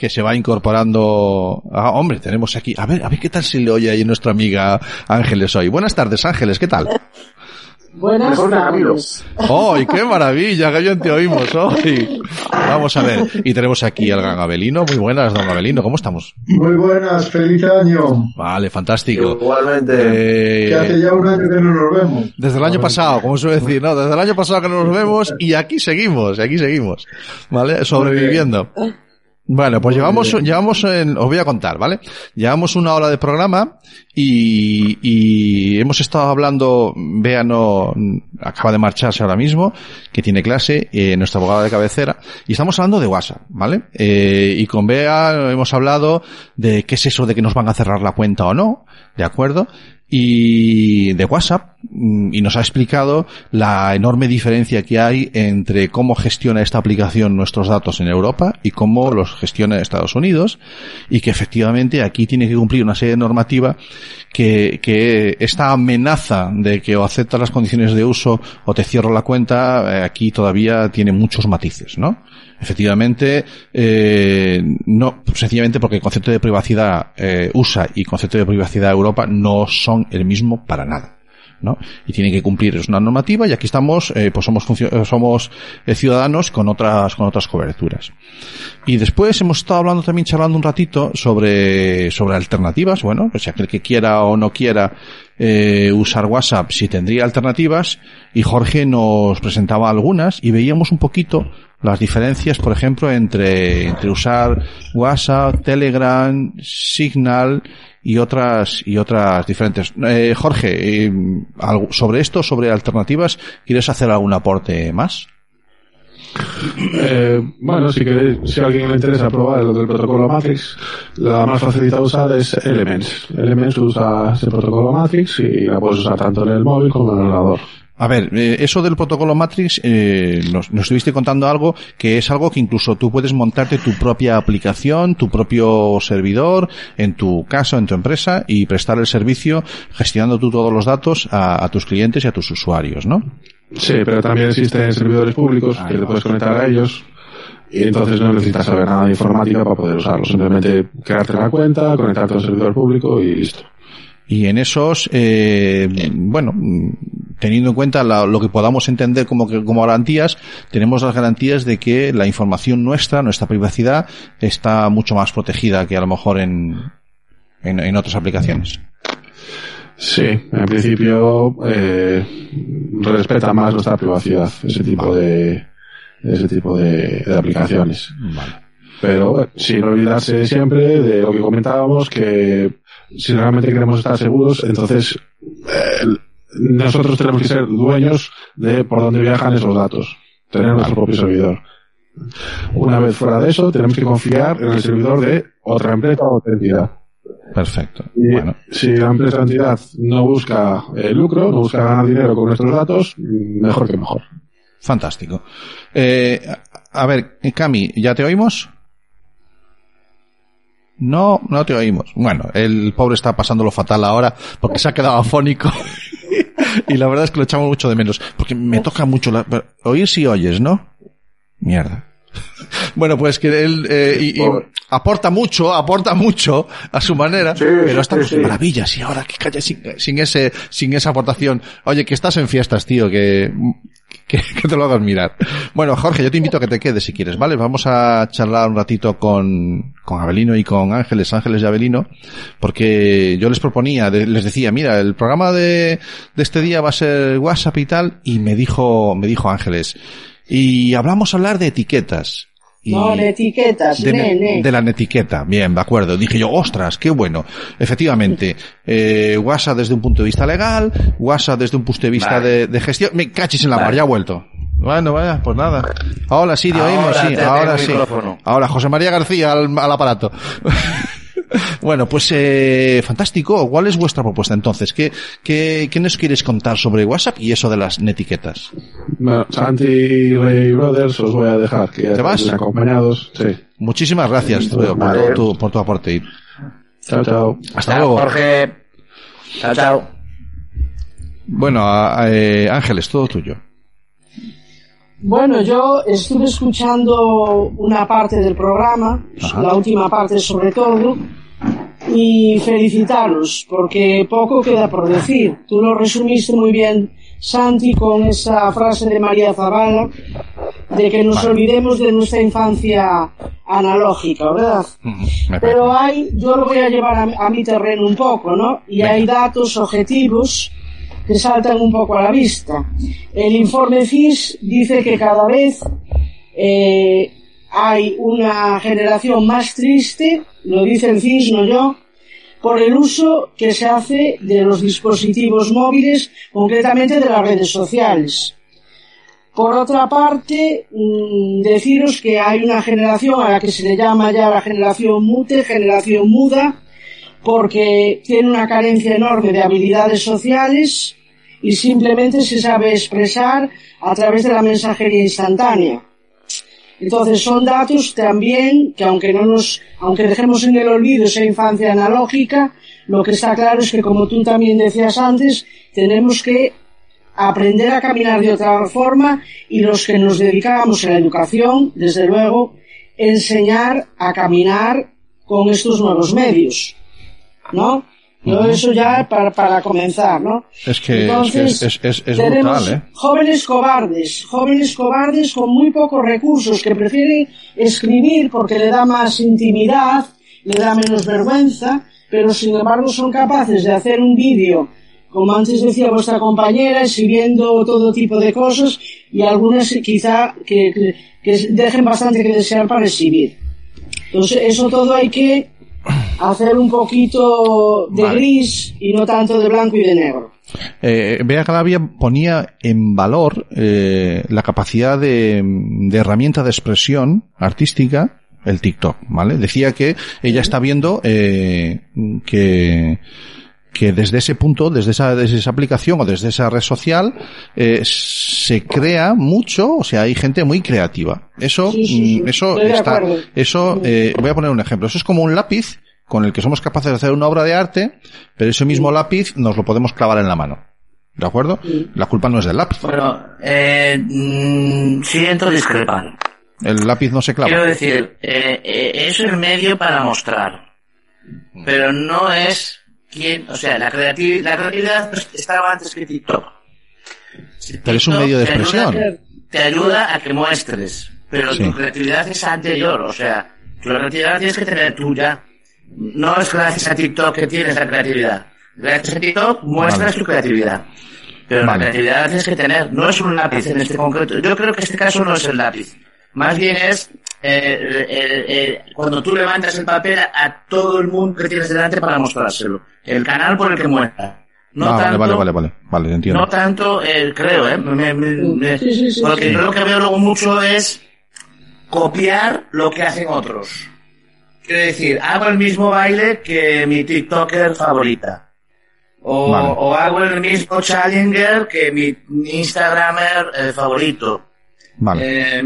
que se va incorporando. Ah, hombre, tenemos aquí. A ver, a ver qué tal se le oye ahí nuestra amiga Ángeles hoy. Buenas tardes, Ángeles, ¿qué tal? Buenas tardes. ¡Ay, qué maravilla! ¡Qué bien te oímos hoy! Vamos a ver. Y tenemos aquí al gran Abelino. Muy buenas, don Abelino. ¿Cómo estamos? Muy buenas, feliz año. Vale, fantástico. Igualmente. Eh, Que hace ya un año que no nos vemos. Desde el año pasado, como suele decir, ¿no? Desde el año pasado que no nos vemos y aquí seguimos, y aquí seguimos. ¿Vale? Sobreviviendo. Bueno, pues llevamos, llevamos en, os voy a contar, ¿vale? Llevamos una hora de programa y, y hemos estado hablando, Bea no, acaba de marcharse ahora mismo, que tiene clase, eh, nuestra abogada de cabecera, y estamos hablando de WhatsApp, ¿vale? Eh, y con Bea hemos hablado de qué es eso de que nos van a cerrar la cuenta o no, ¿de acuerdo? Y de WhatsApp mm, y nos ha explicado la enorme diferencia que hay entre cómo gestiona esta aplicación nuestros datos en Europa y cómo los gestiona Estados Unidos y que efectivamente aquí tiene que cumplir una serie de normativa que, que esta amenaza de que o aceptas las condiciones de uso o te cierro la cuenta eh, aquí todavía tiene muchos matices, ¿no? Efectivamente, eh, no, sencillamente porque el concepto de privacidad eh, USA y concepto de privacidad Europa no son el mismo para nada. ¿no? Y tiene que cumplir es una normativa y aquí estamos, eh, pues somos funcio- somos eh, ciudadanos con otras con otras coberturas. Y después hemos estado hablando también charlando un ratito sobre sobre alternativas, bueno, pues aquel que quiera o no quiera eh, usar WhatsApp si tendría alternativas y Jorge nos presentaba algunas y veíamos un poquito las diferencias, por ejemplo, entre, entre usar WhatsApp, Telegram, Signal y otras, y otras diferentes. Eh, Jorge, eh, sobre esto, sobre alternativas, ¿quieres hacer algún aporte más? Eh, bueno, si, queréis, si a alguien le interesa probar lo del protocolo Matrix, la más facilita usar es Elements. Elements usa ese protocolo Matrix y la puedes usar tanto en el móvil como en el ordenador. A ver, eh, eso del protocolo Matrix, eh, nos, nos estuviste contando algo que es algo que incluso tú puedes montarte tu propia aplicación, tu propio servidor, en tu casa, en tu empresa, y prestar el servicio gestionando tú todos los datos a, a tus clientes y a tus usuarios, ¿no? Sí, pero también existen servidores públicos que te puedes conectar a ellos y entonces no necesitas saber nada de informática para poder usarlo. Simplemente crearte la cuenta, conectarte al servidor público y listo. Y en esos, eh, bueno, teniendo en cuenta la- lo que podamos entender como, que- como garantías, tenemos las garantías de que la información nuestra, nuestra privacidad, está mucho más protegida que a lo mejor en, en, en otras aplicaciones. Sí, en principio eh, respeta más nuestra privacidad ese tipo de ese tipo de, de aplicaciones. Pero eh, sin olvidarse siempre de lo que comentábamos que si realmente queremos estar seguros, entonces eh, nosotros tenemos que ser dueños de por dónde viajan esos datos, tener nuestro propio servidor. Una vez fuera de eso, tenemos que confiar en el servidor de otra empresa o otra entidad. Perfecto. Y Bueno, si la empresa o entidad no busca eh, lucro, no busca ganar dinero con nuestros datos, mejor que mejor. fantástico. Eh, a ver, Cami, ¿ya te oímos? No, no te oímos. Bueno, el pobre está pasándolo fatal ahora porque se ha quedado afónico. y la verdad es que lo echamos mucho de menos. Porque me toca mucho la... Oír si oyes, ¿no? Mierda. Bueno, pues que él eh, y- y aporta mucho, aporta mucho a su manera, pero estamos sí. maravillas y ahora que calla sin, sin ese, sin esa aportación. Oye, que estás en fiestas, tío, que, que, te lo hagas mirar. Bueno, Jorge, yo te invito a que te quedes si quieres, ¿vale? Vamos a charlar un ratito con, con Abelino y con Ángeles, Ángeles y Abelino, porque yo les proponía, les decía, mira, el programa de, de este día va a ser WhatsApp y tal, y me dijo, me dijo Ángeles, y hablamos hablar de etiquetas. Y No, de etiquetas, de, ne, ne. de la netiqueta, bien, de acuerdo. Dije yo, ostras, qué bueno. Efectivamente, eh, WhatsApp desde un punto de vista legal, WhatsApp desde un punto de vista Vale. de, de gestión. Me cachis en la Vale. mar, ya ha vuelto. Bueno, vaya, pues nada. Ahora sí, oímos, Ahora sí, ahora sí. Ahora, José María García al, al aparato. bueno, pues eh, fantástico. ¿Cuál es vuestra propuesta entonces? ¿Qué, qué, ¿Qué nos quieres contar sobre WhatsApp y eso de las netiquetas? Bueno, Santi y Ray Brothers os voy a dejar que ¿Te vas? acompañados. Sí. Muchísimas gracias Teo, por, tu, por tu aporte. Chao, chao. Hasta Chao, luego. Jorge. Chao, chao. Bueno, a- a- eh, Ángeles, todo tuyo. Bueno, yo estuve escuchando una parte del programa, Ajá. la última parte sobre todo, y felicitaros, porque poco queda por decir. Tú lo resumiste muy bien, Santi, con esa frase de María Zavala, de que nos olvidemos de nuestra infancia analógica, ¿verdad? Parece. Pero hay, yo lo voy a llevar a, a mi terreno un poco, ¿no? Y hay datos objetivos que saltan un poco a la vista. El informe FIS dice que cada vez eh, hay una generación más triste, lo dice el FIS, no yo, por el uso que se hace de los dispositivos móviles, concretamente de las redes sociales. Por otra parte, mm, deciros que hay una generación a la que se le llama ya la generación mute, generación muda, porque tiene una carencia enorme de habilidades sociales y simplemente se sabe expresar a través de la mensajería instantánea. Entonces son datos también que aunque no nos, aunque dejemos en el olvido esa infancia analógica, lo que está claro es que como tú también decías antes, tenemos que aprender a caminar de otra forma y los que nos dedicábamos a la educación, desde luego, enseñar a caminar con estos nuevos medios, ¿no? Yo eso ya para, para comenzar, ¿no? Es que, Entonces, es, que es, es, es tenemos brutal, ¿eh? jóvenes cobardes, jóvenes cobardes con muy pocos recursos que prefieren escribir porque le da más intimidad, le da menos vergüenza, pero sin embargo son capaces de hacer un vídeo, como antes decía vuestra compañera, exhibiendo todo tipo de cosas y algunas quizá que, que, que dejen bastante que desear para exhibir. Entonces eso todo hay que hacer un poquito de Vale. gris y no tanto de blanco y de negro. Eh, Bea Galavia ponía en valor eh, la capacidad de, de herramienta de expresión artística, el TikTok, ¿vale? Decía que ella está viendo eh, que que desde ese punto, desde esa, desde esa aplicación o desde esa red social, eh, se crea mucho, o sea, hay gente muy creativa. Eso, Sí, sí, sí. mm, eso Estoy está, eso, eh, voy a poner un ejemplo. Eso es como un lápiz con el que somos capaces de hacer una obra de arte, pero ese mismo lápiz nos lo podemos clavar en la mano. ¿De acuerdo? La culpa no es del lápiz. Bueno, eh, mm, siento discrepar. El lápiz no se clava. Quiero decir, eh, eh, es el medio para mostrar, pero no es quien, o sea, la, creati- la creatividad estaba antes que TikTok. Pero es un medio de te ayuda- expresión. Te ayuda a que muestres, pero Sí. tu creatividad es anterior, o sea, tu creatividad tienes que tener tuya. No es gracias a TikTok que tienes la creatividad. Gracias a TikTok muestras Vale. tu creatividad. Pero Vale. la creatividad la tienes que tener, no es un lápiz en este concreto. Yo creo que este caso no es el lápiz. Más bien es eh, eh, eh, cuando tú levantas el papel a, todo el mundo que tienes delante para mostrárselo. El canal por el que muestra. No ah, vale, tanto, vale, vale, vale, vale, entiendo. no tanto, eh, creo, ¿eh? Me- me- me- Sí, sí, sí, porque sí. yo lo que veo luego mucho es copiar lo que hacen otros. Quiero decir, hago el mismo baile que mi TikToker favorita. O, Vale. o hago el mismo Challenger que mi Instagramer eh, favorito. Vale. Eh,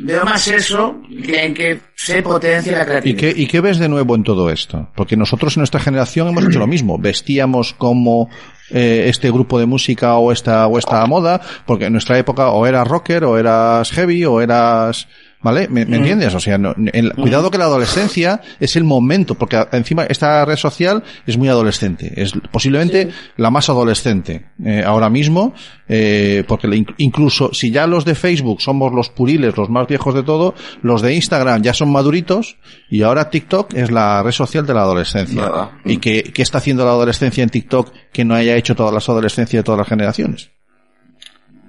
veo más eso que en que se potencia la ¿Y creatividad. qué, ¿Y qué ves de nuevo en todo esto? Porque nosotros en nuestra generación hemos hecho lo mismo. Vestíamos como eh, este grupo de música o esta, o esta moda, porque en nuestra época o eras rocker, o eras heavy, o eras... ¿Vale? ¿Me, me entiendes? O sea, no- el- cuidado que la adolescencia es el momento, porque encima esta red social es muy adolescente. Es posiblemente la más adolescente eh, ahora mismo, eh, porque le incluso si ya los de Facebook somos los puriles, los más viejos de todo, los de Instagram ya son maduritos y ahora TikTok es la red social de la adolescencia. Verdad. ¿Y qué, qué está haciendo la adolescencia en TikTok que no haya hecho todas las adolescencias de todas las generaciones?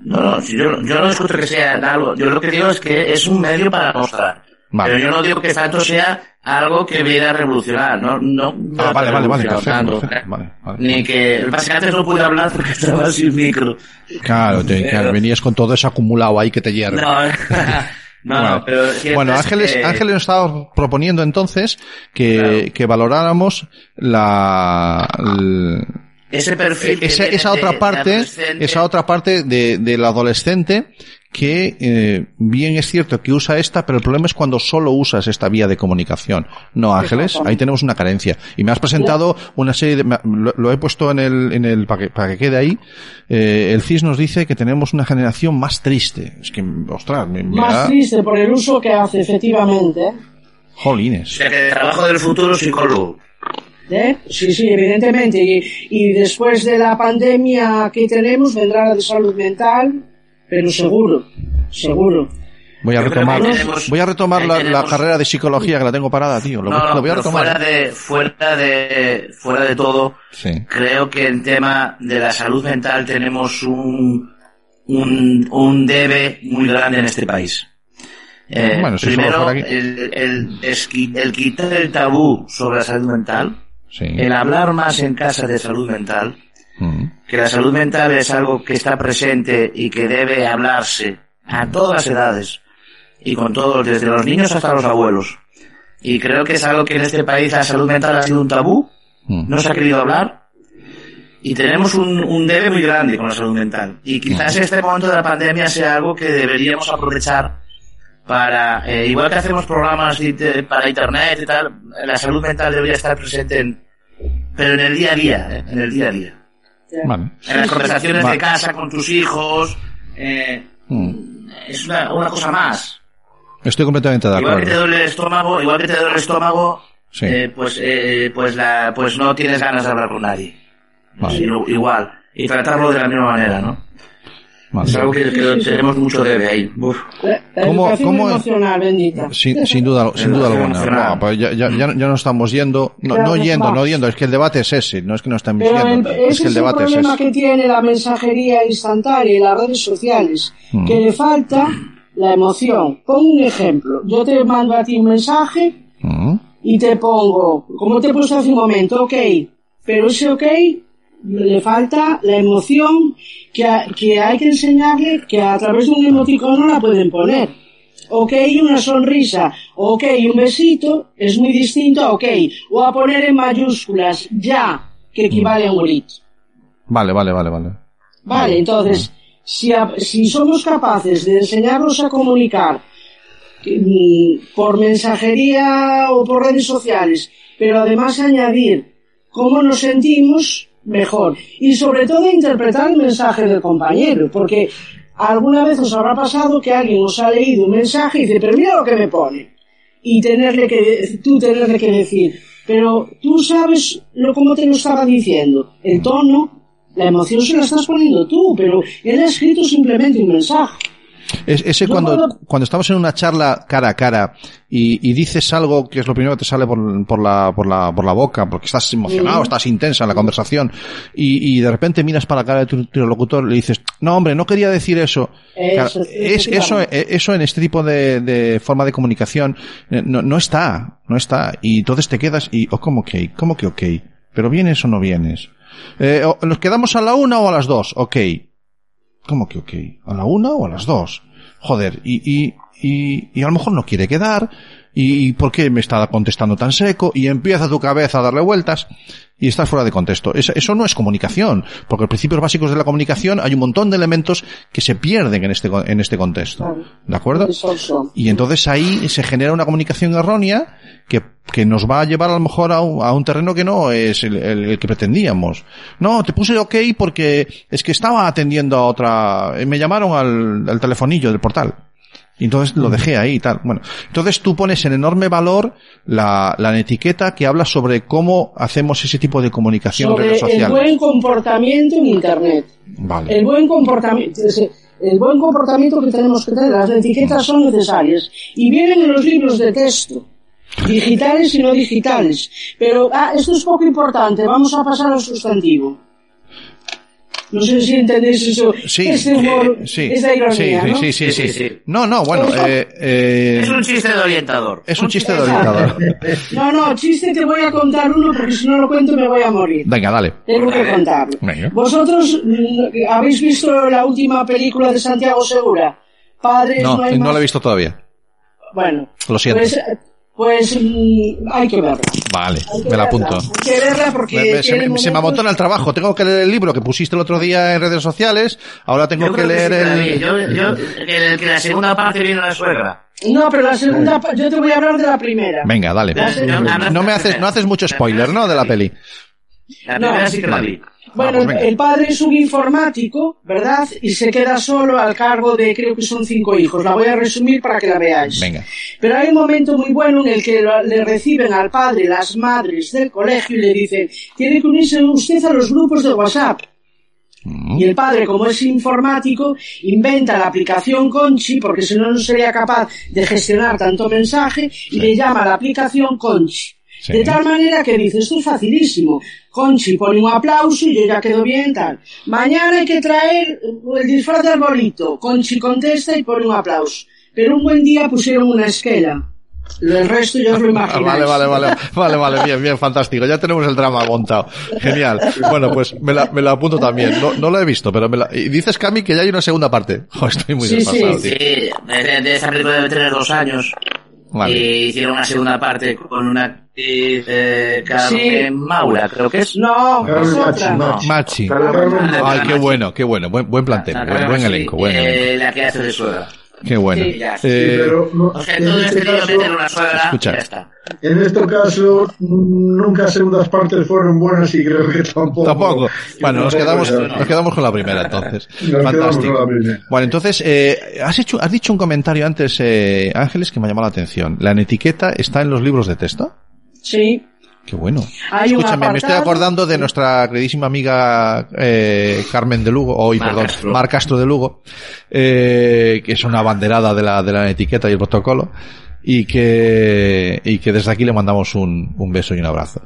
No, no, yo, yo no discuto que sea algo. Yo lo que digo es que es un medio para mostrar. Vale. Pero yo no digo que tanto sea algo que viene a revolucionar, ¿no? no no Ah, vale, vale, vale, tanto, perfecto, vale, vale. Ni que, básicamente no pude hablar porque estaba sin micro. Claro, te- claro, venías con todo eso acumulado ahí que te hierve. No, no, Bueno, no, pero bueno, es Ángeles, que- Ángeles nos estaba proponiendo entonces que, Claro. que valoráramos la, ese perfil que esa, viene esa de- otra de parte, esa otra parte de, del adolescente que eh, bien es cierto que usa esta, pero el problema es cuando solo usas esta vía de comunicación. No, Ángeles, ahí tenemos una carencia. Y me has presentado una serie de, lo, lo he puesto en el, en el, para que, para que quede ahí, eh, el CIS nos dice que tenemos una generación más triste. Es que, ostras, me, me Más da- triste por el uso que hace, efectivamente. O jolines. sea que trabajo del futuro psicólogo. ¿Eh? Sí, sí, evidentemente. Y, y después de la pandemia que tenemos vendrá la de salud mental, pero seguro, seguro. Voy a Yo retomar, tenemos- voy a retomar la, carrera de psicología que la tengo parada, tío. Lo, No, lo voy a retomar. fuera de, fuera de, fuera de todo, Sí. creo que en tema de la salud mental tenemos un, un, un debe muy grande en este país. Eh, Bueno, si eso primero, el, el, esqui- el quitar el tabú sobre la salud mental, Sí. el hablar más en casa de salud mental, Mm. que la salud mental es algo que está presente y que debe hablarse a todas las edades y con todos, desde los niños hasta los abuelos. Y creo que es algo que en este país la salud mental ha sido un tabú, Mm. no se ha querido hablar y tenemos un, un debe muy grande con la salud mental. Y quizás este momento de la pandemia sea algo que deberíamos aprovechar para, eh, igual que hacemos programas inter- para internet y tal, la salud mental debería estar presente en, pero en el día a día, eh, en el día a día. Vale. En las conversaciones Vale. de casa con tus hijos, eh, Mm. es una, una cosa más. Estoy completamente de Igual que te acuerdo. duele el estómago, igual que te duele el estómago, Sí. eh, pues, eh, pues la, pues no tienes ganas de hablar con nadie. Vale. Igual. Y tratarlo de la misma manera, ¿no? Vale. Es algo que, que tenemos mucho debe ahí. Uf. La, la ¿Cómo- cómo- emocional, bendita. Sin, sin duda, sin duda alguna. No, pues ya, ya, ya, ya no estamos yendo, no, no yendo, no yendo, es que el debate es ese, no es que no estamos Pero el- yendo, es que el es el debate es problema ese. que tiene la mensajería instantánea y las redes sociales, Mm. que le falta la emoción. Pongo un ejemplo. Yo te mando a ti un mensaje Mm. y te pongo, como te he puesto hace un momento, ok, pero ese ok le falta la emoción que, a- que hay que enseñarle que a través de un emoticono la pueden poner. Ok, una sonrisa, ok, un besito, es muy distinto a ok, o a poner en mayúsculas ya, que equivale a un grito. Vale, vale, vale, vale. Vale, entonces, si, a- si somos capaces de enseñarlos a comunicar mm, por mensajería o por redes sociales, pero además añadir cómo nos sentimos, mejor. Y sobre todo interpretar el mensaje del compañero, porque alguna vez os habrá pasado que alguien os ha leído un mensaje y dice, pero mira lo que me pone. Y tenerle que, tú tenerle que decir, pero tú sabes lo cómo te lo estaba diciendo, el tono, la emoción se la estás poniendo tú, pero él ha escrito simplemente un mensaje. Es, ese Yo cuando, puedo- cuando estamos en una charla cara a cara y, y dices algo que es lo primero que te sale por, por, la, por, la, por la boca, porque estás emocionado, estás intensa en la conversación y, y de repente miras para la cara de tu interlocutor y le dices, no hombre, no quería decir eso. Eso, Claro, es, eso, eh, eso en este tipo de, de forma de comunicación eh, no, no está, no está. Y entonces te quedas y, oh, ¿cómo que? ¿Cómo que ok? ¿Pero vienes o no vienes? Eh, ¿Nos quedamos a la una o a las dos? Ok. ¿Cómo que ok? ¿A la una o a las dos? Joder, y, y, y, y a lo mejor no quiere quedar, y, y ¿por qué me está contestando tan seco? Y empieza tu cabeza a darle vueltas, y estás fuera de contexto. Eso, no es comunicación, porque los principios básicos de la comunicación hay un montón de elementos que se pierden en este, en este contexto. ¿De acuerdo? Y entonces ahí se genera una comunicación errónea que, que nos va a llevar a lo mejor a un, a un terreno que no es el, el- el que pretendíamos. No, te puse ok porque es que estaba atendiendo a otra, me llamaron al, al telefonillo del portal. Y entonces lo dejé ahí y tal. Bueno, entonces tú pones en enorme valor la, la etiqueta que habla sobre cómo hacemos ese tipo de comunicación en Sobre redes el sociales. buen comportamiento en Internet. Vale. El buen comportamiento, el buen comportamiento que tenemos que tener, las etiquetas son necesarias y vienen en los libros de texto, digitales y no digitales. Pero ah, esto es poco importante, vamos a pasar al sustantivo. No sé si entendéis eso, Sí, humor, eh, sí, esa ironía, sí, ¿no? sí, sí, sí, Sí, sí. sí, sí. No, no, bueno, eh, eh, Es un chiste de orientador. es un chiste de orientador. No, no, chiste te voy a contar uno porque si no lo cuento me voy a morir. Venga, dale. Tengo que contarlo. Venga. ¿Vosotros mm, habéis visto la última película de Santiago Segura? Padres, No, no hay no más- lo he visto todavía. Bueno, Lo siento. pues, Pues hay que verla. Vale, que me la apunto. Hay que verla porque Me- me- se, me, se me amontona el trabajo. Tengo que leer el libro que pusiste el otro día en redes sociales. Ahora tengo Yo que leer sí, el... Yo, yo, que, que la segunda parte vino la suegra. No, pero la segunda, yo te voy a hablar de la primera. Venga, dale. La No, me haces, no haces mucho spoiler, ¿no? De la peli. La No, sí que la vale. vi. Bueno, el padre es un informático, ¿verdad? Y se queda solo al cargo de, creo que son cinco hijos. La voy a resumir para que la veáis. Venga. Pero hay un momento muy bueno en el que le reciben al padre las madres del colegio y le dicen, tiene que unirse usted a los grupos de WhatsApp. Mm. Y el padre, como es informático, inventa la aplicación Conchi, porque si no, no sería capaz de gestionar tanto mensaje, y le llama la aplicación Conchi. Sí. De tal manera que dice, esto es facilísimo. Conchi pone un aplauso y yo ya quedo bien, tal. Mañana hay que traer el disfraz de arbolito. Conchi contesta y pone un aplauso. Pero un buen día pusieron una esquela. El resto ya os lo Ah, imagináis. Vale, vale, vale, vale, vale, bien, bien, fantástico. Ya tenemos el drama montado. Genial. Bueno, pues me la, me la apunto también. No, no lo he visto, pero me la... Y dices, Cami, que ya hay una segunda parte. Jo, estoy muy Sí, desfasado, sí. tío. Sí, de, de esa película debe tener dos años. Vale. Y hicieron una segunda parte con una actriz, eh, Carmen Sí. Maura, creo que es. No, es otra. Machi, Machi. Ay, qué bueno, qué bueno. Buen, buen plantel, La- buen, buen elenco, buen eh, elenco. La que hace de suegra. Qué bueno. Sí, ya. Sí, Eh, pero no- O sea, en todo este caso, meter una suegra Escucha. y ya está. en este caso, nunca segundas partes fueron buenas y creo que tampoco. Tampoco. Bueno, nos quedamos, nos quedamos con la primera entonces. Nos quedamos Fantástico. con la primera. Bueno, entonces, eh, has hecho, has dicho un comentario antes, eh, Ángeles, que me ha llamado la atención. ¿La etiqueta está en los libros de texto? Sí. Qué bueno. Hay Escúchame, me estoy acordando de nuestra queridísima amiga eh, Carmen de Lugo, hoy, Mar perdón, Castro. Mar Castro de Lugo, eh, que es una banderada de la, de la etiqueta y el protocolo, y que, y que desde aquí le mandamos un, un beso y un abrazo.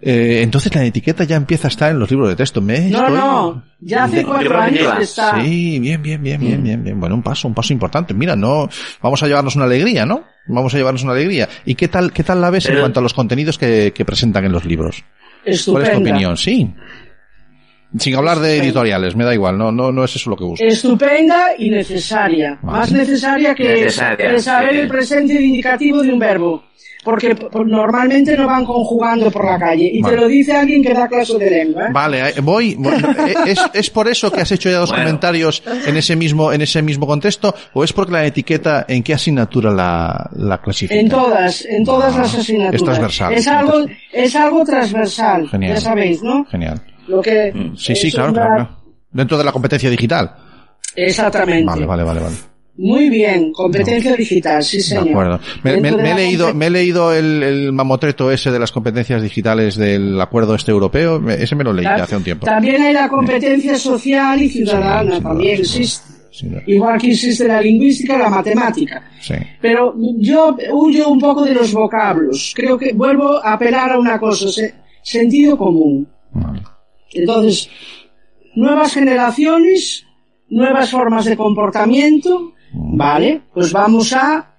Eh, entonces la etiqueta ya empieza a estar en los libros de texto. ¿Me No, estoy- no. Ya hace cuatro años que está. Sí, bien, bien, bien, bien, bien, bien. Bueno, un paso, un paso importante. Mira, no, vamos a llevarnos una alegría, ¿no? Vamos a llevarnos una alegría. ¿Y qué tal, qué tal la ves en cuanto a los contenidos que, que presentan en los libros? ¿Cuál es tu Estupenda. opinión? Sí. Sin hablar de editoriales, me da igual, no, no, no es eso lo que busco. Estupenda y necesaria. Vale. Más necesaria que, Necesaria, saber sí. el presente indicativo de un verbo. Porque normalmente no van conjugando por la calle. Y Vale. te lo dice alguien que da clase de lengua. ¿eh? Vale, eh, voy. bueno, eh, ¿Es, ¿Es por eso que has hecho ya dos Bueno. comentarios en ese mismo, en ese mismo contexto? ¿O es porque la etiqueta en qué asignatura la, la clasifica? En todas, en todas Ah, las asignaturas. es transversal. Es algo, es algo transversal. Genial. Ya sabéis, ¿no? Genial. Lo que Sí, es sí, claro, una- claro. Dentro de la competencia digital. Exactamente. Vale, vale, vale, vale. Muy bien, competencia digital, sí De señor. acuerdo. Me, me- Dentro de me he leído, me he leído el, el mamotreto ese de las competencias digitales del acuerdo este europeo. Ese me lo leí hace un tiempo. También hay la competencia social y ciudadana, Sí, también duda. existe. Sí, Igual que existe la lingüística la matemática. sí. Pero yo huyo un poco de los vocablos. Creo que vuelvo a apelar a una cosa, se- sentido común. Vale. Entonces, nuevas generaciones, nuevas formas de comportamiento, ¿vale? Pues vamos a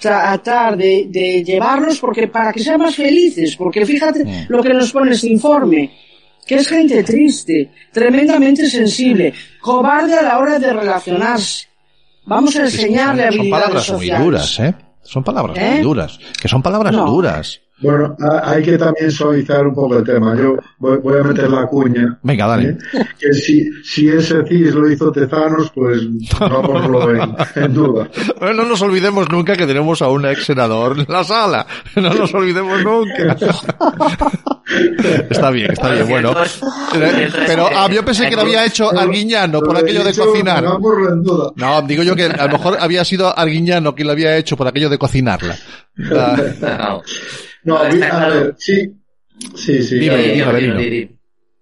tratar de, de llevarlos porque para que sean más felices, porque fíjate lo que nos pone este informe, que es gente triste, tremendamente sensible, cobarde a la hora de relacionarse. Vamos a enseñarle son, son habilidades palabras muy duras, ¿eh? Son palabras ¿Eh? muy duras. Que son palabras No. duras. Bueno, ha- hay que también suavizar un poco el tema. Yo voy, voy a meter la cuña. Venga, dale. ¿eh? Que si, si ese CIS lo hizo Tezanos, pues vámonos en, en duda. No nos olvidemos nunca que tenemos a un ex senador en la sala. No nos olvidemos nunca. está bien, está bien, bueno. Pero ah, yo pensé que lo había hecho Arguiñano por aquello de cocinar. No, digo yo que a lo mejor había sido Arguiñano quien lo había hecho por aquello de cocinarla. Ah, No. A ver, sí. Sí, sí. Dime, a ver. dime, Dime, dime. dime, dime.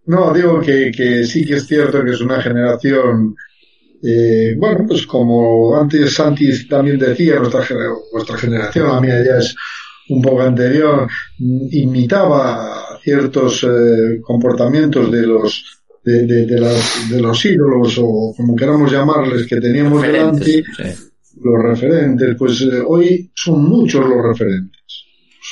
No, digo que, que sí que es cierto que es una generación, eh, bueno, pues como antes Santi también decía, nuestra, vuestra generación, la mía ya es un poco anterior, mm, imitaba ciertos eh, comportamientos de los de, de, de, las- de los ídolos o como queramos llamarles que teníamos delante, sí. los referentes, pues eh, hoy son muchos los referentes.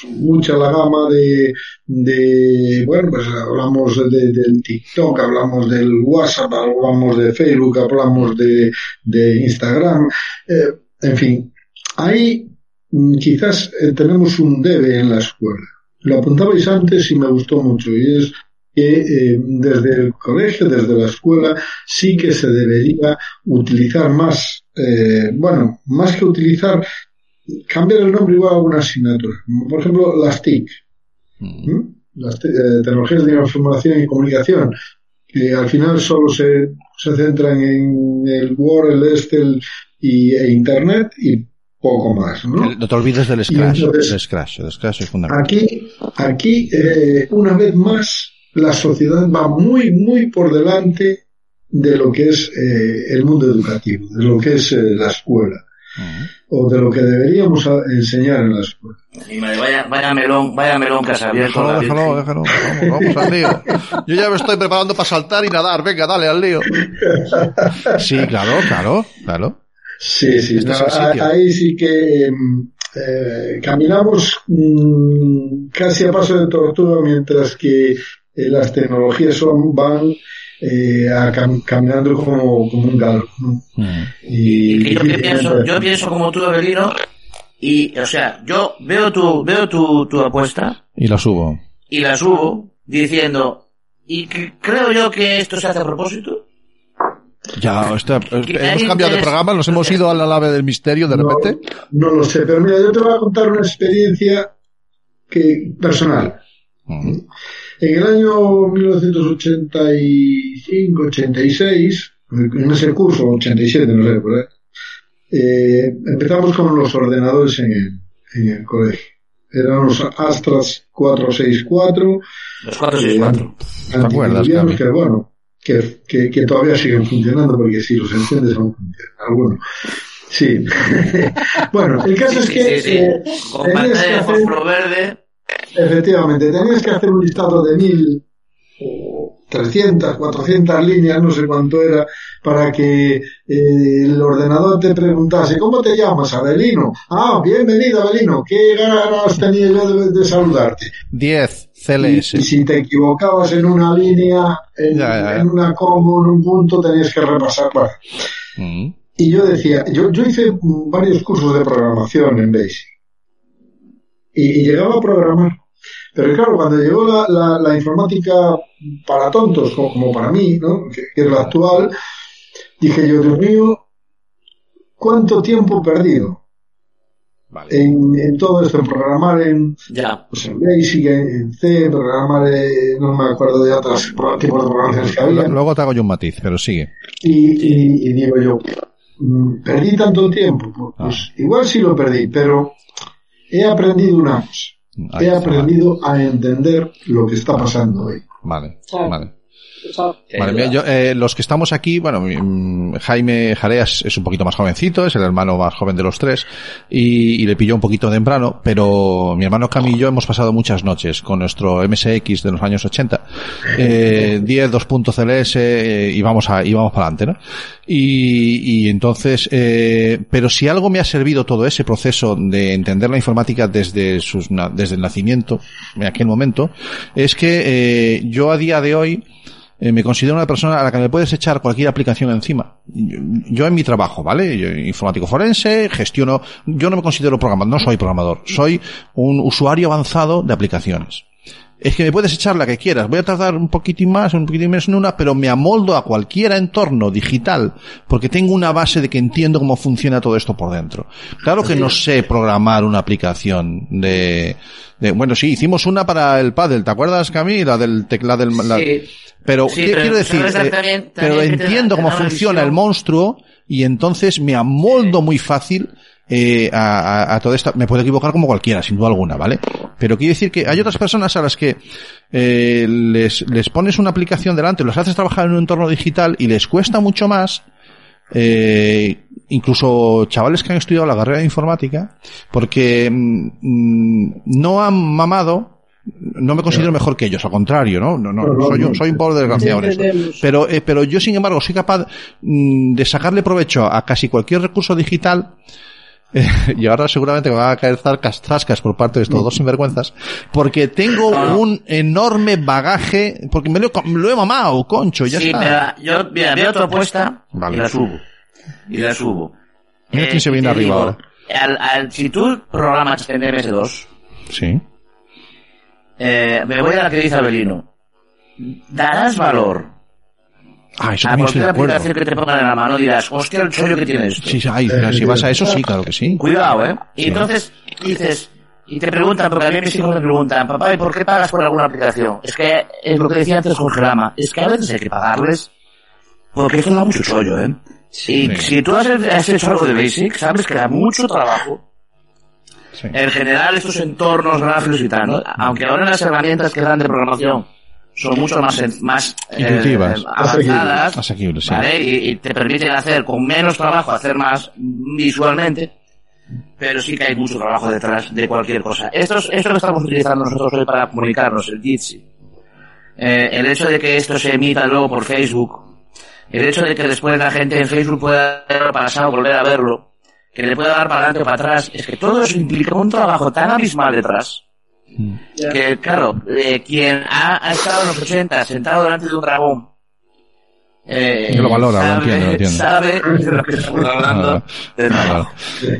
Mucha la gama de, de bueno, pues hablamos de- del TikTok, hablamos del WhatsApp, hablamos de Facebook, hablamos de, de Instagram, eh, en fin, hay mm, quizás eh, tenemos un debe en la escuela. Lo apuntabais antes y me gustó mucho, y es que eh, desde el colegio, desde la escuela, sí que se debería utilizar más, bueno, más que utilizar, cambiar el nombre igual a una asignatura. Como por ejemplo, las TIC, ¿m? las te- eh, tecnologías de información y comunicación, que al final solo se, se centran en el Word, el Excel y, e Internet y poco más, ¿no? No te olvides del Scratch. entonces- del Scratch, el Scratch es fundamental. Aquí, aquí eh, una vez más, la sociedad va muy, muy por delante de lo que es eh, el mundo educativo, de lo que es eh, la escuela, o de lo que deberíamos enseñar en la escuela. Madre, vaya, vaya melón, vaya melón que has abierto. Déjalo, déjalo, déjalo. Vamos, vamos al lío. Yo ya me estoy preparando para saltar y nadar. Venga, dale al lío. Sí, claro, claro, claro. Sí, sí, Este no, ahí sí que em, eh, caminamos mm, casi a paso de tortuga mientras que eh, las tecnologías son, van eh, a cam- caminando como, como un galgo. ¿no? Mm. Y, Y yo, que pienso, yo pienso como tú, Avelino, y, o sea, yo veo tu, veo tu, tu apuesta Y la subo. y la subo diciendo, y que- creo yo que esto se hace a propósito. Ya, este- Que hemos cambiado de programa, nos hemos ido a la nave del misterio de No, repente. No lo sé, pero mira, yo te voy a contar una experiencia que personal. Mm. En el año 1985-86, en ese curso, 87, no sé, por ahí, eh, empezamos con los ordenadores en el, en el colegio. Eran los Astras 464, Los 464. ¿Te acuerdas, que bueno, que, que, que todavía siguen funcionando porque si los enciendes aún funcionan. Algunos. Sí. bueno, el caso es Sí, que sí, sí. eh, Con pantalla de fósforo verde. Efectivamente, tenías que hacer un listado de mil o 300, 400 líneas, no sé cuánto era, para que eh, el ordenador te preguntase, ¿cómo te llamas, Abelino? Ah, bienvenido, Abelino, qué ganas tenía yo de, de saludarte. 10 Y, CLS. y si te equivocabas en una línea, en, Ya, ya, ya. en una coma, en un punto, tenías que repasar. Bueno, Mm. y yo decía, yo, yo hice varios cursos de programación en Basic. Y llegaba a programar. Pero claro, cuando llegó la, la, la informática para tontos, como, como para mí, ¿no? que, que es la actual, dije yo, Dios mío, ¿cuánto tiempo he perdido en, en todo esto, en programar en, Ya. pues en Basic, en, en C, programar, eh, no me acuerdo de otros tipos de programaciones que había? Luego te hago yo un matiz, pero sigue. Y, y- y digo yo, mm, perdí tanto tiempo. Pues, pues igual sí lo perdí, pero he aprendido una cosa. Ahí He está. aprendido a entender lo que está pasando hoy. Vale, Claro. vale. Yo, eh, los que estamos aquí, bueno, mm, Jaime Jareas es un poquito más jovencito, es el hermano más joven de los tres, y, y le pilló un poquito temprano, pero mi hermano Cami y yo hemos pasado muchas noches con nuestro MSX de los años 80, eh, 10, 2.CLS, eh, y vamos a, y vamos para adelante, ¿no? Y, y entonces, eh, pero si algo me ha servido todo ese proceso de entender la informática desde sus, desde el nacimiento, en aquel momento, es que eh, yo a día de hoy, eh, me considero una persona a la que le puedes echar cualquier aplicación encima. Yo, yo en mi trabajo, ¿vale? Yo, informático forense, gestiono, yo no me considero programador, no soy programador, soy un usuario avanzado de aplicaciones. Es que me puedes echar la que quieras. Voy a tardar un poquitín más, un poquitín menos en una, pero me amoldo a cualquier entorno digital porque tengo una base de que entiendo cómo funciona todo esto por dentro. Claro que no sé programar una aplicación de, de bueno, sí, hicimos una para el paddle, ¿te acuerdas, Cami? La del teclado del, la- Sí. Pero, Sí, ¿qué pero quiero decir? Eh, también- pero también entiendo cómo funciona el monstruo y entonces me amoldo muy fácil eh, a, a, a toda esta, me puedo equivocar como cualquiera, sin duda alguna, ¿vale? Pero quiero decir que hay otras personas a las que eh, les, les pones una aplicación delante, los haces trabajar en un entorno digital y les cuesta mucho más, eh, incluso chavales que han estudiado la carrera de informática, porque mm, mm, no han mamado, no me considero mejor que ellos, al contrario, ¿no? No, no, soy, soy un pobre desgraciado en. Pero, eh, pero yo, sin embargo, soy capaz mm, de sacarle provecho a casi cualquier recurso digital. eh, y ahora seguramente me van a caer zarcas, zascas por parte de estos dos sinvergüenzas, porque tengo un enorme bagaje, porque me lo, me lo he mamado, concho, ya sí, está. mira, yo mira, veo tu apuesta Vale. y la subo. Y la subo. Mira Eh, quién se viene y te arriba digo, ahora. al, al, si tú programas en MS2, Sí. Eh, me voy a la que dice Abelino. Darás valor Ah, eso a cualquier aplicación que te pongan en la mano. Dirás, hostia, el chollo que tiene esto. Sí, ay, si vas a eso, sí, claro que sí. Cuidado, ¿eh? Y entonces dices, y te preguntan, porque a mí mis hijos me preguntan, papá, ¿y por qué pagas por alguna aplicación? Es que es lo que decía antes Jorge Lama, es que a veces hay que pagarles porque esto da mucho chollo, ¿eh? Y Sí. si tú has, has hecho algo de Basic, sabes que da mucho trabajo. Sí. En general, estos entornos gráficos y tal, ¿no? Aunque ahora las herramientas que dan de programación son mucho más, más eh, Intuitivas. avanzadas, Asequibles. Y, y te permiten hacer con menos trabajo, hacer más visualmente, pero sí que hay mucho trabajo detrás de cualquier cosa. Esto es, esto que estamos utilizando nosotros hoy para comunicarnos, el Jitsi. Eh, el hecho de que esto se emita luego por Facebook, el hecho de que después la gente en Facebook pueda verlo pasado, volver a verlo, que le pueda dar para adelante o para atrás, es que todo eso implica un trabajo tan abismal detrás, que claro, eh, quien ha, ha estado en los 80 sentado delante de un dragón, eh, lo valora, lo sabe, entiende, lo entiende. sabe de lo que estamos hablando. trabajo.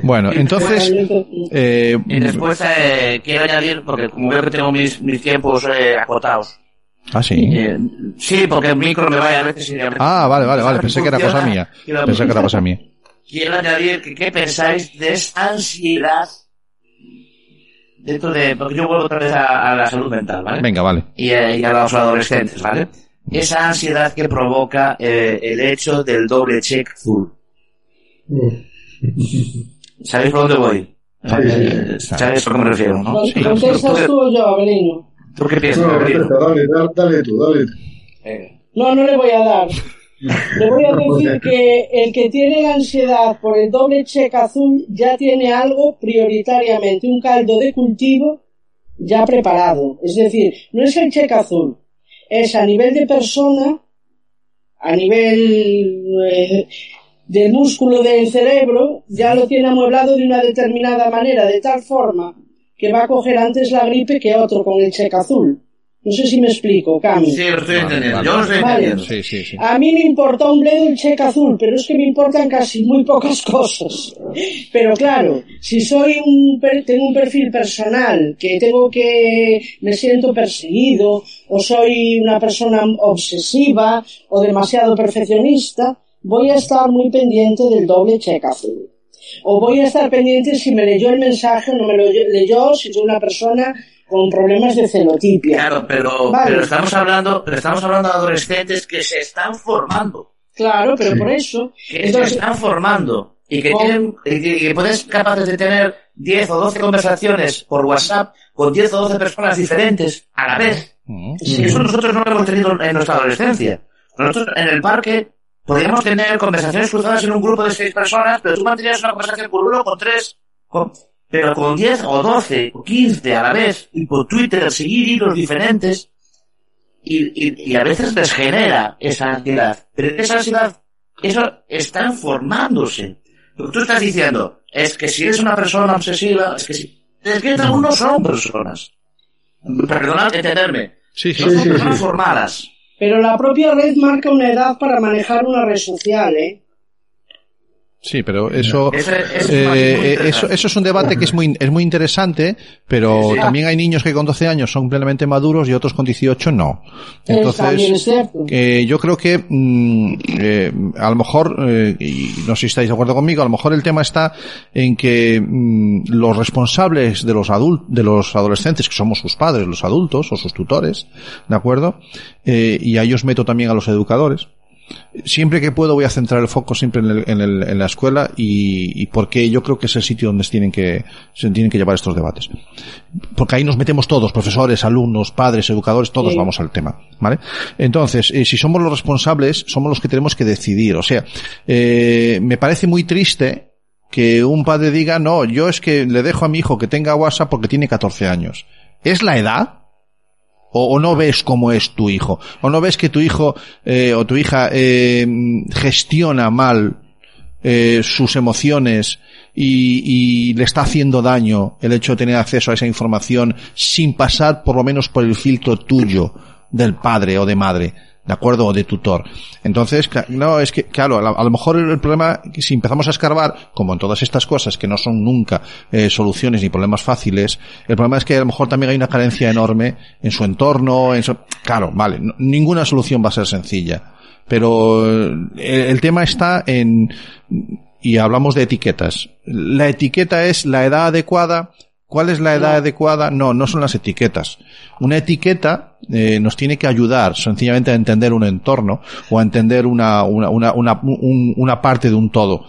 Bueno, entonces, eh, Y después eh, quiero añadir, porque como veo que tengo mis, mis tiempos eh, acotados, ah, sí. eh, sí, porque el micro me vaya a veces y a veces Ah, vale, vale, vale. Pensé que era cosa mía. Pensé que era cosa mía. Quiero añadir que qué pensáis de esa ansiedad dentro de, porque yo vuelvo otra vez a, a la salud mental, ¿vale? Venga, vale. Y, eh, y a los adolescentes, ¿vale? Esa ansiedad que provoca eh, el hecho del doble check azul. ¿Sabéis por dónde voy? Eh, ¿Sabéis a lo que me refiero, no? Con- ¿Contestas tú o yo, Abelino? ¿Tú qué piensas, No, dale, dale, dale tú, dale tú. No, no le voy a dar. Le voy a decir que el que tiene ansiedad por el doble cheque azul ya tiene algo prioritariamente, un caldo de cultivo ya preparado. Es decir, no es el cheque azul, es a nivel de persona, a nivel eh, del músculo del cerebro, ya lo tiene amueblado de una determinada manera, de tal forma que va a coger antes la gripe que otro con el cheque azul. No sé si me explico, Cami. Sí, lo estoy entendiendo. Yo lo estoy Vale. entendiendo. Sí, sí, sí. A mí me importa un bledo el cheque azul, pero es que me importan casi muy pocas cosas. Pero claro, si soy un, per- tengo un perfil personal, que tengo que, me siento perseguido, o soy una persona obsesiva, o demasiado perfeccionista, voy a estar muy pendiente del doble cheque azul. O voy a estar pendiente si me leyó el mensaje o no me lo leyó, si soy una persona con problemas de celotipia. Claro, pero, Vale. pero estamos hablando, pero estamos hablando de adolescentes que se están formando, Claro, pero por eso. que Entonces, se están formando y que ¿Cómo? tienen, y que, y que pueden ser capaces de tener 10 o 12 conversaciones por WhatsApp con 10 o 12 personas diferentes a la vez. Mm. Y eso nosotros no lo hemos tenido en nuestra adolescencia. Nosotros en el parque podíamos tener conversaciones cruzadas en un grupo de 6 personas, pero tú mantenías una conversación con uno, con tres, con, pero con 10 o 12 o 15 a la vez, y por Twitter seguir hilos diferentes, y, y, y a veces les genera esa ansiedad. Pero esa ansiedad, eso están formándose. Lo que tú estás diciendo es que si eres una persona obsesiva, es que si, es que no son personas. Perdonad entenderme. Sí, sí. No son sí, personas sí. formadas. Pero la propia red marca una edad para manejar una red social, ¿eh? Sí, pero eso, es eh, eh, eso, eso es un debate que es muy, es muy interesante, pero Sí, sí. también hay niños que con 12 años son plenamente maduros y otros con 18 no. Entonces, eh, yo creo que mm, eh, a lo mejor, eh, y no sé si estáis de acuerdo conmigo, a lo mejor el tema está en que mm, los responsables de los adultos, de los adolescentes, que somos sus padres, los adultos o sus tutores, ¿de acuerdo? Eh, y a ellos meto también a los educadores. Siempre que puedo voy a centrar el foco siempre en, el- en el- en la escuela y, y porque yo creo que es el sitio donde se tienen que, se tienen que llevar estos debates. Porque ahí nos metemos todos, profesores, alumnos, padres, educadores, todos Sí. vamos al tema, ¿vale? Entonces, eh, si somos los responsables, somos los que tenemos que decidir. O sea, eh, me parece muy triste que un padre diga, no, yo es que le dejo a mi hijo que tenga WhatsApp porque tiene 14 años. ¿Es la edad? O, no ves cómo es tu hijo, o no ves que tu hijo eh, o tu hija eh, gestiona mal eh, sus emociones y, y le está haciendo daño el hecho de tener acceso a esa información sin pasar por lo menos por el filtro tuyo del padre o de madre. ¿De acuerdo? O de tutor. Entonces, no, es que, claro, a, lo mejor el problema, si empezamos a escarbar, como en todas estas cosas que no son nunca eh, soluciones ni problemas fáciles, el problema es que a lo mejor también hay una carencia enorme en su entorno, en su, claro, vale, ninguna solución va a ser sencilla. Pero eh, el tema está en, y hablamos de etiquetas. La etiqueta es la edad adecuada. ¿Cuál es la edad adecuada? No, no son las etiquetas. Una etiqueta eh, nos tiene que ayudar sencillamente a entender un entorno o a entender una, una, una, una, un- una parte de un todo.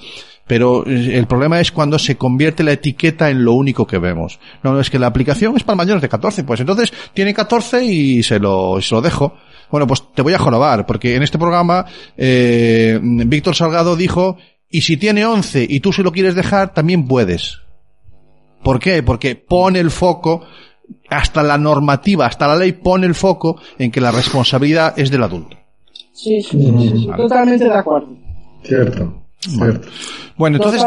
Pero eh, el problema es cuando se convierte la etiqueta en lo único que vemos. No, no, es que la aplicación es para mayores de 14. Pues entonces tiene 14 y se lo, se lo dejo. Bueno, pues te voy a jorobar, porque en este programa eh, Víctor Salgado dijo, y si tiene 11 y tú se lo quieres dejar, también puedes. ¿Por qué? Porque pone el foco, hasta la normativa, hasta la ley pone el foco en que la responsabilidad es del adulto. Sí, sí, sí, totalmente de acuerdo. Cierto, cierto. Bueno, entonces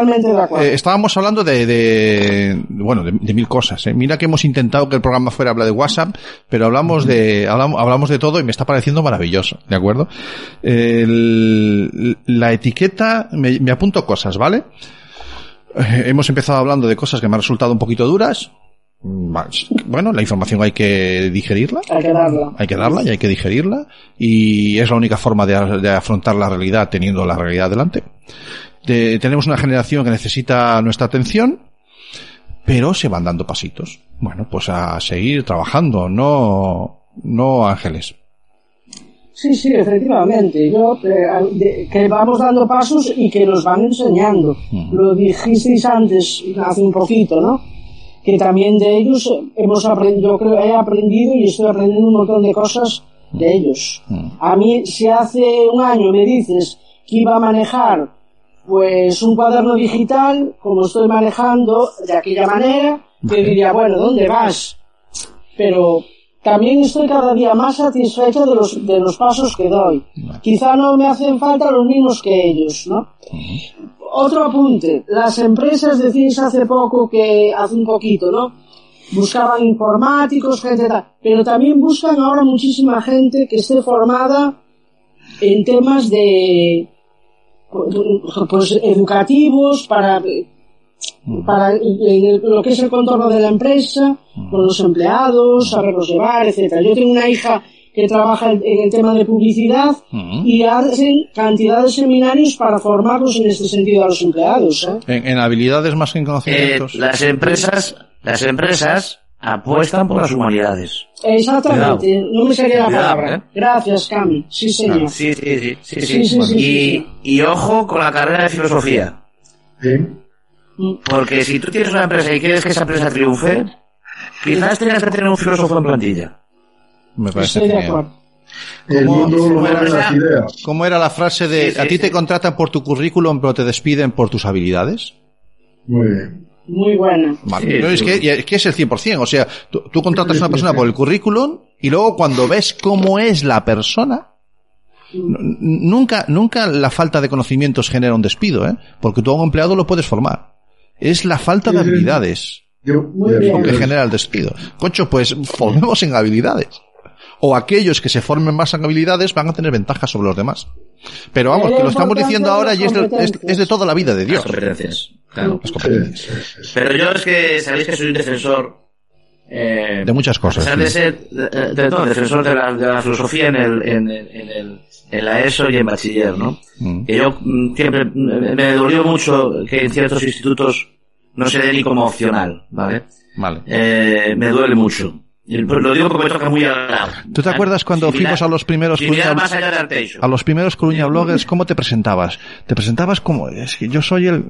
eh, estábamos hablando de, de bueno, de, de mil cosas. ¿eh? Mira que hemos intentado que el programa fuera habla de WhatsApp, pero hablamos de hablamos, hablamos de todo y me está pareciendo maravilloso, ¿de acuerdo? El- la etiqueta, me, me apunto cosas, ¿vale? Hemos empezado hablando de cosas que me han resultado un poquito duras. Bueno, la información hay que digerirla Hay que darla. hay que darla y hay que digerirla y es la única forma de, de afrontar la realidad teniendo la realidad delante. De- tenemos una generación que necesita nuestra atención, pero se van dando pasitos. Bueno, pues a seguir trabajando, no, no ángeles. Sí, sí, efectivamente. Yo, eh, de- que vamos dando pasos y que nos van enseñando. Lo dijisteis antes, hace un poquito, ¿no? Que también de ellos hemos aprendido, yo creo, he aprendido y estoy aprendiendo un montón de cosas de ellos. A mí, si hace un año me dices que iba a manejar pues un cuaderno digital, como estoy manejando de aquella manera, te diría, bueno, ¿dónde vas? Pero también estoy cada día más satisfecho de los, de los pasos que doy. Quizá no me hacen falta los mismos que ellos, ¿no? Otro apunte. Las empresas, decís hace poco que, hace un poquito, ¿no? Buscaban informáticos, gente tal. Pero también buscan ahora muchísima gente que esté formada en temas de, pues, educativos para, para en lo que es el contorno de la empresa, con los empleados, saberlos llevar, etcétera. Yo tengo una hija que trabaja en en el tema de publicidad y hacen cantidad de seminarios para formarlos en este sentido a los empleados. ¿eh? En, en habilidades más que en Eh, conocimientos. las empresas, las empresas apuestan por las humanidades. Exactamente, no me salía la Cuidado, palabra. ¿eh? Gracias, Cami. Sí, señor. Sí, sí, sí, sí, Sí, sí, sí, y, sí. y ojo con la carrera de filosofía. Sí. Porque si tú tienes una empresa y quieres que esa empresa triunfe, quizás tengas que tener un filósofo en plantilla. Me parece Estoy de genial. acuerdo. El ¿Cómo- mundo lo cómo mueven era? las ideas. ¿Cómo era la frase de Sí, sí, a ti te contratan por tu currículum pero te despiden por tus habilidades? Muy bien. Muy buena. Vale. No, es, sí. que, es que es el 100%. O sea, tú, tú contratas a una persona por el currículum y luego cuando ves cómo es la persona, nunca, nunca la falta de conocimientos genera un despido, ¿eh? Porque tú a un empleado lo puedes formar. Es la falta de habilidades lo que genera el despido. Concho, pues formemos en habilidades. O aquellos que se formen más en habilidades van a tener ventajas sobre los demás. Pero vamos, que lo estamos diciendo ahora las y es de, es- es de toda la vida de Las Dios. competencias. Claro. Las competencias. Pero yo es que sabéis que soy un defensor. Eh, De muchas cosas. A pesar de sí. ser de, de todo, defensor de la, de la filosofía en, el, en, el, en, el, en la ESO y en bachiller, ¿no? Mm. Que yo mm, siempre me dolió mucho que en ciertos institutos no se dé ni como opcional, ¿vale? Vale. Eh, me duele mucho. Y Lo digo porque me toca muy al lado. ¿Tú te acuerdas cuando fuimos a los primeros Coruña- más allá de a los primeros Coruña Bloggers, ¿cómo te presentabas? Te presentabas como, es que yo soy el,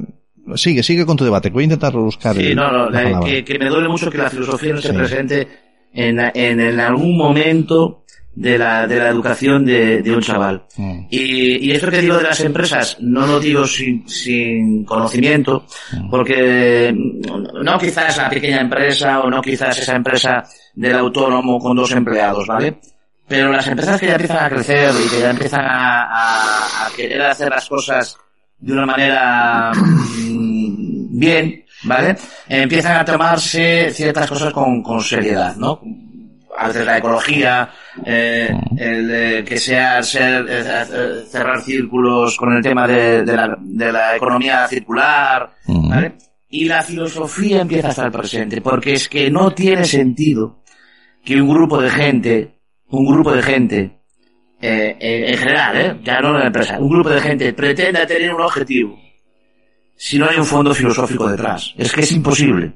sigue, sigue con tu debate, voy a intentar buscar Sí, el- no, no, la eh, que, que me duele mucho que la filosofía no Sí. presente en, en, en algún momento de la, de la educación de, de un chaval. Mm. Y, y esto que digo de las empresas, no lo digo sin, sin conocimiento, porque mm, no quizás la pequeña empresa o no quizás esa empresa del autónomo con dos empleados, ¿vale? Pero las empresas que ya empiezan a crecer y que ya empiezan a, a- a querer hacer las cosas de una manera mm, bien, ¿vale? Empiezan a tomarse ciertas cosas con, con seriedad, ¿no? a veces la ecología, eh, el de que sea ser, eh, eh, cerrar círculos con el tema de, de la, de la economía circular. ¿vale? Y la filosofía empieza a estar presente, porque es que no tiene sentido que un grupo de gente, un grupo de gente, eh, en general, ¿eh? ya no en la empresa, un grupo de gente pretenda tener un objetivo si no hay un fondo filosófico detrás. Es que es imposible.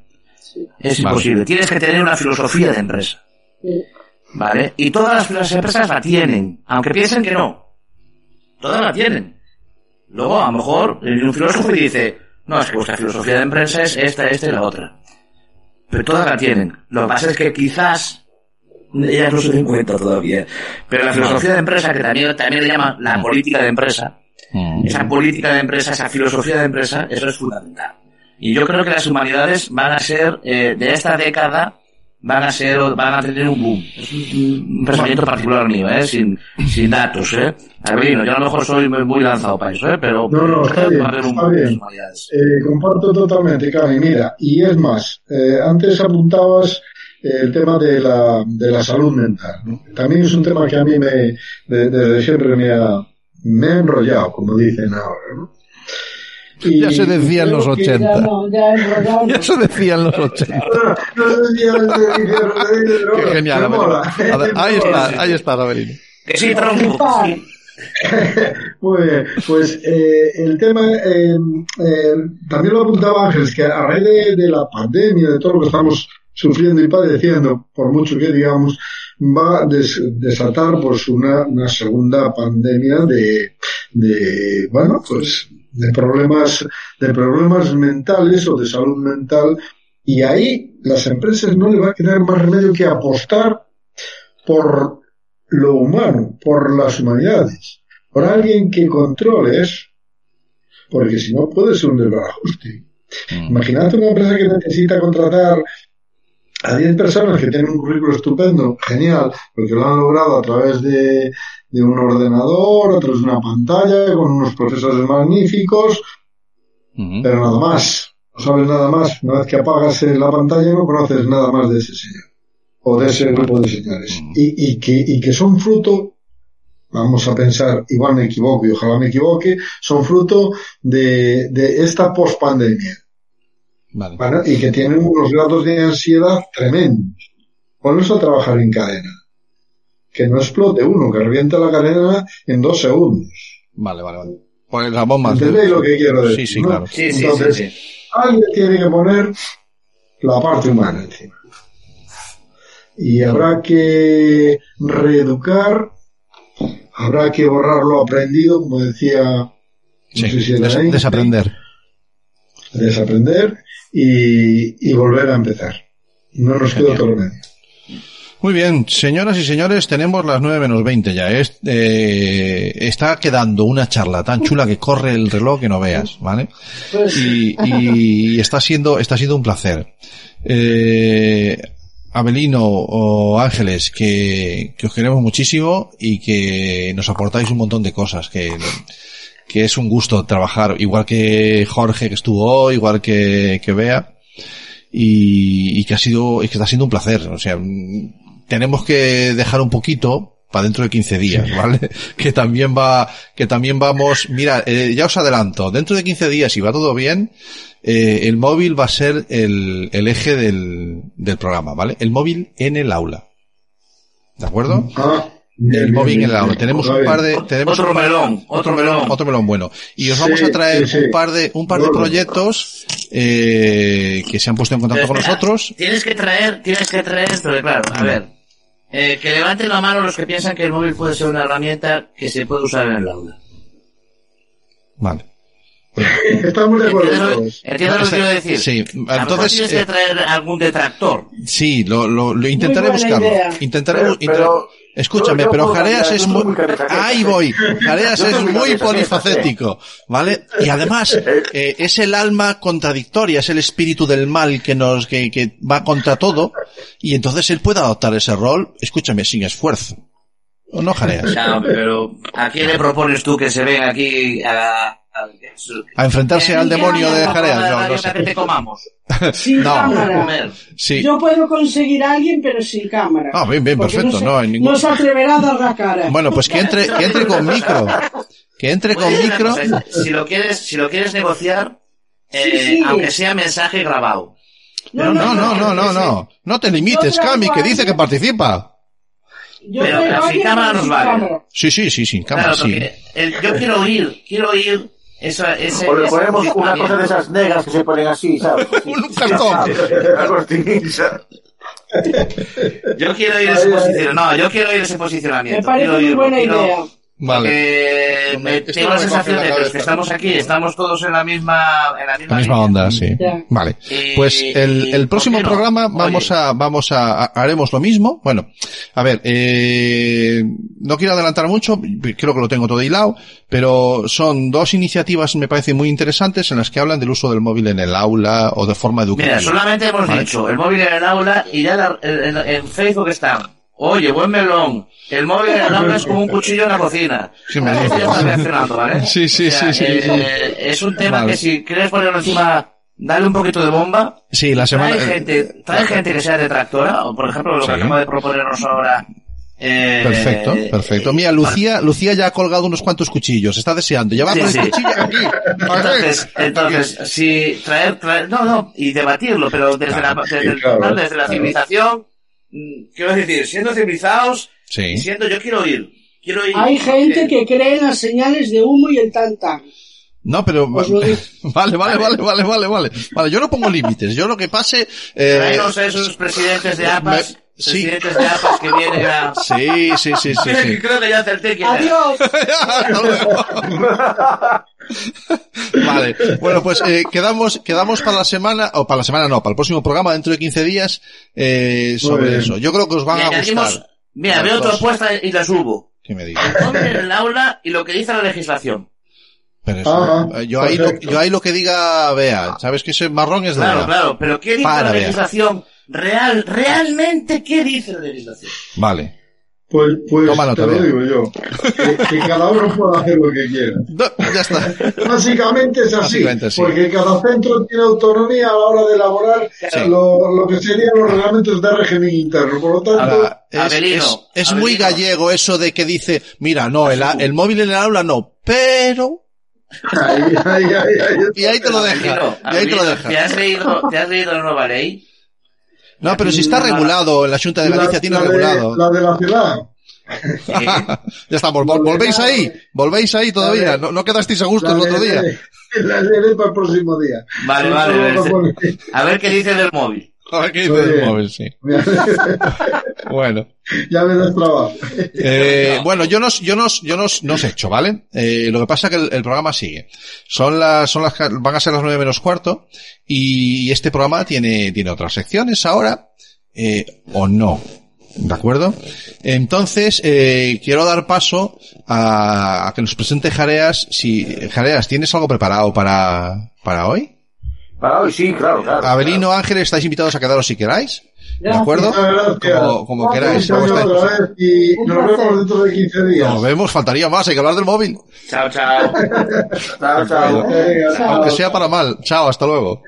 Es Vale. imposible. Tienes que tener una filosofía de empresa. ¿Vale? Y todas las empresas la tienen, aunque piensen que no. Todas la tienen. Luego, a lo mejor, un filósofo y dice, no, es que vuestra filosofía de empresa es esta, esta y la otra. Pero todas la tienen. Lo que pasa es que quizás ellas no se den cuenta todavía. Pero la filosofía de empresa, que también, también le llaman la política de empresa, Mm. esa política de empresa, esa filosofía de empresa, eso es fundamental. Y yo creo que las humanidades van a ser, eh, de esta década, van a ser, van a tener un boom. Es un, un pensamiento particular mío, eh, sin, sin datos, eh. Abelino, yo a lo mejor soy muy lanzado para eso, eh, pero No, no, está bien, va a haber un está bien. humanidades. Eh, comparto totalmente, Cami. Mira, y es más, eh, antes apuntabas el tema de la, de la salud mental. ¿no? También es un tema que a mí me, de- desde siempre me ha, me ha enrollado, como dicen ahora. ¿no? Y Ya se decía en los creo que- 80. Ya no, ya enrollado. Ya se decía en los 80. No, no sé si ya se dice, pero Qué genial, Ahí está, ahí está, Abelino. Que sí. Muy bien, pues eh, el tema, eh, eh, también lo apuntaba Ángeles, que a raíz de, de la pandemia, de todo lo que estamos sufriendo y padeciendo, por mucho que digamos, va a des- desatar pues una, una segunda pandemia de, de, bueno, pues de problemas, de problemas mentales o de salud mental, y ahí las empresas no le va a quedar más remedio que apostar por lo humano, por las humanidades, por alguien que controle eso, porque si no puede ser un desbarajuste. Imagínate una empresa que necesita contratar a 10 personas que tienen un currículo estupendo, genial, porque lo han logrado a través de, de un ordenador, a través de una pantalla, con unos profesores magníficos, pero nada más. No sabes nada más. Una vez que apagas eh, la pantalla no conoces nada más de ese señor. O de ese grupo de señores. Y, y, que, y que son fruto, vamos a pensar, igual me equivoco y ojalá me equivoque, son fruto de, de esta pospandemia. Vale. ¿vale? Y que tienen unos grados de ansiedad tremendos. Ponlos a trabajar en cadena. Que no explote uno, que reviente la cadena en dos segundos. Vale, vale, vale. Pues la bomba. ¿Entendéis lo que quiero decir? Sí, sí, no? claro. Sí, sí, Entonces, sí, sí. alguien tiene que poner la parte humana encima. Y habrá que reeducar, habrá que borrar lo aprendido, como decía, no sé si era des- Einstein, desaprender. desaprender y, y volver a empezar. No nos queda otro remedio. Muy bien, señoras y señores, tenemos las 9 menos 20 ya. Es, eh, está quedando una charla tan chula que corre el reloj que no veas, ¿vale? Pues, Y, y está siendo, está siendo un placer. Eh, Abelino o Ángeles, que, que os queremos muchísimo y que nos aportáis un montón de cosas, que, que es un gusto trabajar, igual que Jorge que estuvo hoy, igual que, que Bea, y, y que ha sido, y que está siendo un placer. O sea, tenemos que dejar un poquito para dentro de 15 días, ¿vale? Que también va, que también vamos, mira, eh, ya os adelanto, dentro de 15 días, si va todo bien, eh, el móvil va a ser el, el eje del, del programa, ¿vale? El móvil en el aula. ¿De acuerdo? Bien, El bien, móvil en el aula. bien. Tenemos un par de, tenemos Otro un par- melón, otro melón. otro melón bueno. Y os Sí, vamos a traer sí, sí. un par de, un par de proyectos, eh, que se han puesto en contacto con nosotros. Tienes que traer, tienes que traer esto de claro. A ver, eh, que levanten la mano los que piensan que el móvil puede ser una herramienta que se puede usar en el aula. Vale. Estamos de acuerdo ¿Entiendes lo, que quiero decir? Sí, A lo mejor entonces, tienes eh, que traer algún detractor. Sí, lo, lo, lo intentaré buscarlo. idea. Intentaré, Pero- pero- escúchame, pero Jareas es muy, ahí voy. Jareas es muy polifacético, ¿vale? Y además, eh, es el alma contradictoria, es el espíritu del mal que nos, que, que va contra todo, y entonces él puede adoptar ese rol, escúchame, sin esfuerzo. ¿O no, Jareas? No, pero ¿a quién le propones tú que se venga aquí a, A enfrentarse al demonio de Jareas. No, no que sé. te comamos. Sin No. cámara. Comer. Sí. Yo puedo conseguir a alguien, pero sin cámara. Ah, bien, bien, Porque perfecto, se- no hay ningún- No se atreverá a dar la cara. Bueno, pues que entre, que entre con micro. Que entre con Voy micro. cosa, Si lo quieres, si lo quieres negociar, eh, Sí, sí. aunque sea mensaje grabado. No, no, no, no, no, no. No te limites, Cami, que dice que participa. Yo Pero- sin cámara nos vale. cámara. Sí, sí, sí, sin cámara, Claro, sí. porque el- yo quiero oír, quiero oír esa, ese, O le ese ponemos una cosa de esas negras que se ponen así, ¿sabes? Un cartón. Una cortinilla. Yo quiero oír ese posicionamiento. No, yo quiero oír ese posicionamiento. Me parece quiero muy oírlo, buena quiero- idea. Vale. me- me- esto tengo la sensación de que estamos aquí estamos todos en la misma, en la misma, La misma onda, sí. Vale. Y- Pues el, el próximo programa Oye. vamos a, vamos a, a- haremos lo mismo. Bueno, a ver, eh, no quiero adelantar mucho, creo que lo tengo todo hilado, pero son dos iniciativas, me parece muy interesantes, en las que hablan del uso del móvil en el aula o de forma educativa. Mira, solamente hemos Vale. dicho el móvil en el aula y ya la- en, en- en Facebook está. Oye, buen melón. El móvil en el aula es como un cuchillo en la cocina. Sí, me ¿vale? Sí, sí, O sea, sí, sí, eh, Es un tema Vale. que si quieres ponerlo encima, dale un poquito de bomba. Sí, la semana, Trae gente, trae gente que sea detractora, o por ejemplo lo Sí. que acaba de proponernos ahora. eh, Perfecto, perfecto. Mira, Lucía, Lucía ya ha colgado unos cuantos cuchillos, está deseando. Ya va Sí, con sí. el cuchillo aquí. Entonces, entonces, si traer, traer, no, no, y debatirlo, pero desde Claro, la, desde, claro, la claro. civilización, quiero decir, siendo civilizados, Sí. siendo, yo quiero oír, quiero oír. Hay gente que cree en las señales de humo y el tan-tan. No, pero digo. vale, vale, vale, vale, vale, vale. Vale, yo no pongo límites. Yo lo que pase, eh, Traemos a esos presidentes de APAS, me- sí. presidentes de APAS que vienen a... sí, sí, sí, sí, sí. Creo que ya acerté quién. Adiós. Vale, bueno, pues eh, quedamos, quedamos para la semana, o para la semana no, para el próximo programa dentro de 15 días eh, sobre eso. Yo creo que os van a gustar. mira, veo tu apuesta y la subo. Que me en el aula y lo que dice la legislación. Pero eso, Ah, eh, yo ahí lo, yo ahí lo que diga Bea, sabes que ese marrón es de Claro, Bea. claro, pero ¿qué dice Para, la vea. legislación? Real, realmente, ¿qué dice la legislación? Vale. Pues, pues te lo bien. digo yo. Que, que cada uno pueda hacer lo que quiera. No, ya está. Básicamente es así, Básicamente sí. porque cada centro tiene autonomía a la hora de elaborar Sí. lo, lo que serían los reglamentos de régimen interno. Por lo tanto, Ahora, es, es, es muy gallego eso de que dice, mira, no, el, el móvil en el aula no, pero, y ahí te lo deja, Abelino, y ahí te lo Abelino, ¿te deja. has leído, te has leído la nueva ley? No, pero si está regulado, la Junta de La- Galicia tiene la de- regulado. la de la ciudad. Ya estamos, vol- volvéis ahí, volvéis ahí todavía, no, no quedasteis a gusto el otro día. La leeré para el próximo día. Vale, vale, vale. A ver qué dice del móvil. Qué móvil, sí. Bueno. ya me das trabajo. Eh, bueno, yo nos, yo nos, yo nos, nos he hecho, ¿vale? Eh, lo que pasa es que el, el programa sigue. Son las, son las, van a ser las nueve menos cuarto y este programa tiene, tiene otras secciones ahora, eh, o no. ¿De acuerdo? Entonces, eh, quiero dar paso a, a que nos presente Jareas. Si, Jareas, ¿tienes algo preparado para, para hoy? Para hoy sí, claro, claro. Abelino, Ángel, estáis invitados a quedaros si queráis. ¿De acuerdo? Como, como queráis. Y nos vemos dentro de 15 días. Nos vemos, faltaría más, hay que hablar del móvil. Chao, chao. Chao, chao. Aunque sea para mal. Chao, hasta luego.